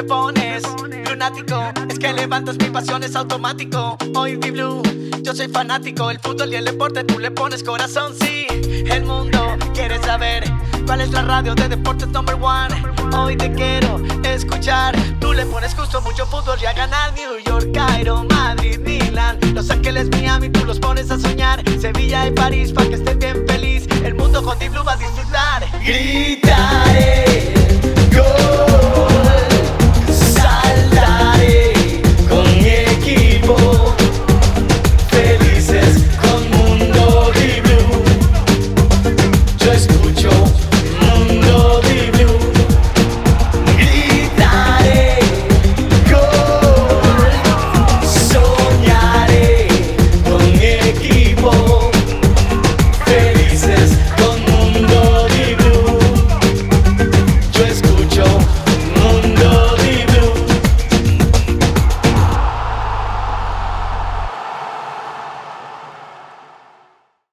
me pones lunático. Es que levantas mi pasión, es automático. Hoy Di Blue, yo soy fanático. El fútbol y el deporte, tú le pones corazón, sí. El mundo quiere saber cuál es la radio de deportes number one. Hoy te quiero escuchar. Tú le pones justo mucho fútbol y a ganar New York, Cairo, Madrid, Milan, Los Ángeles, Miami, tú los pones a soñar. Sevilla y París, para que estés bien feliz. El mundo con Di Blue va a disfrutar. Gritaré. пучок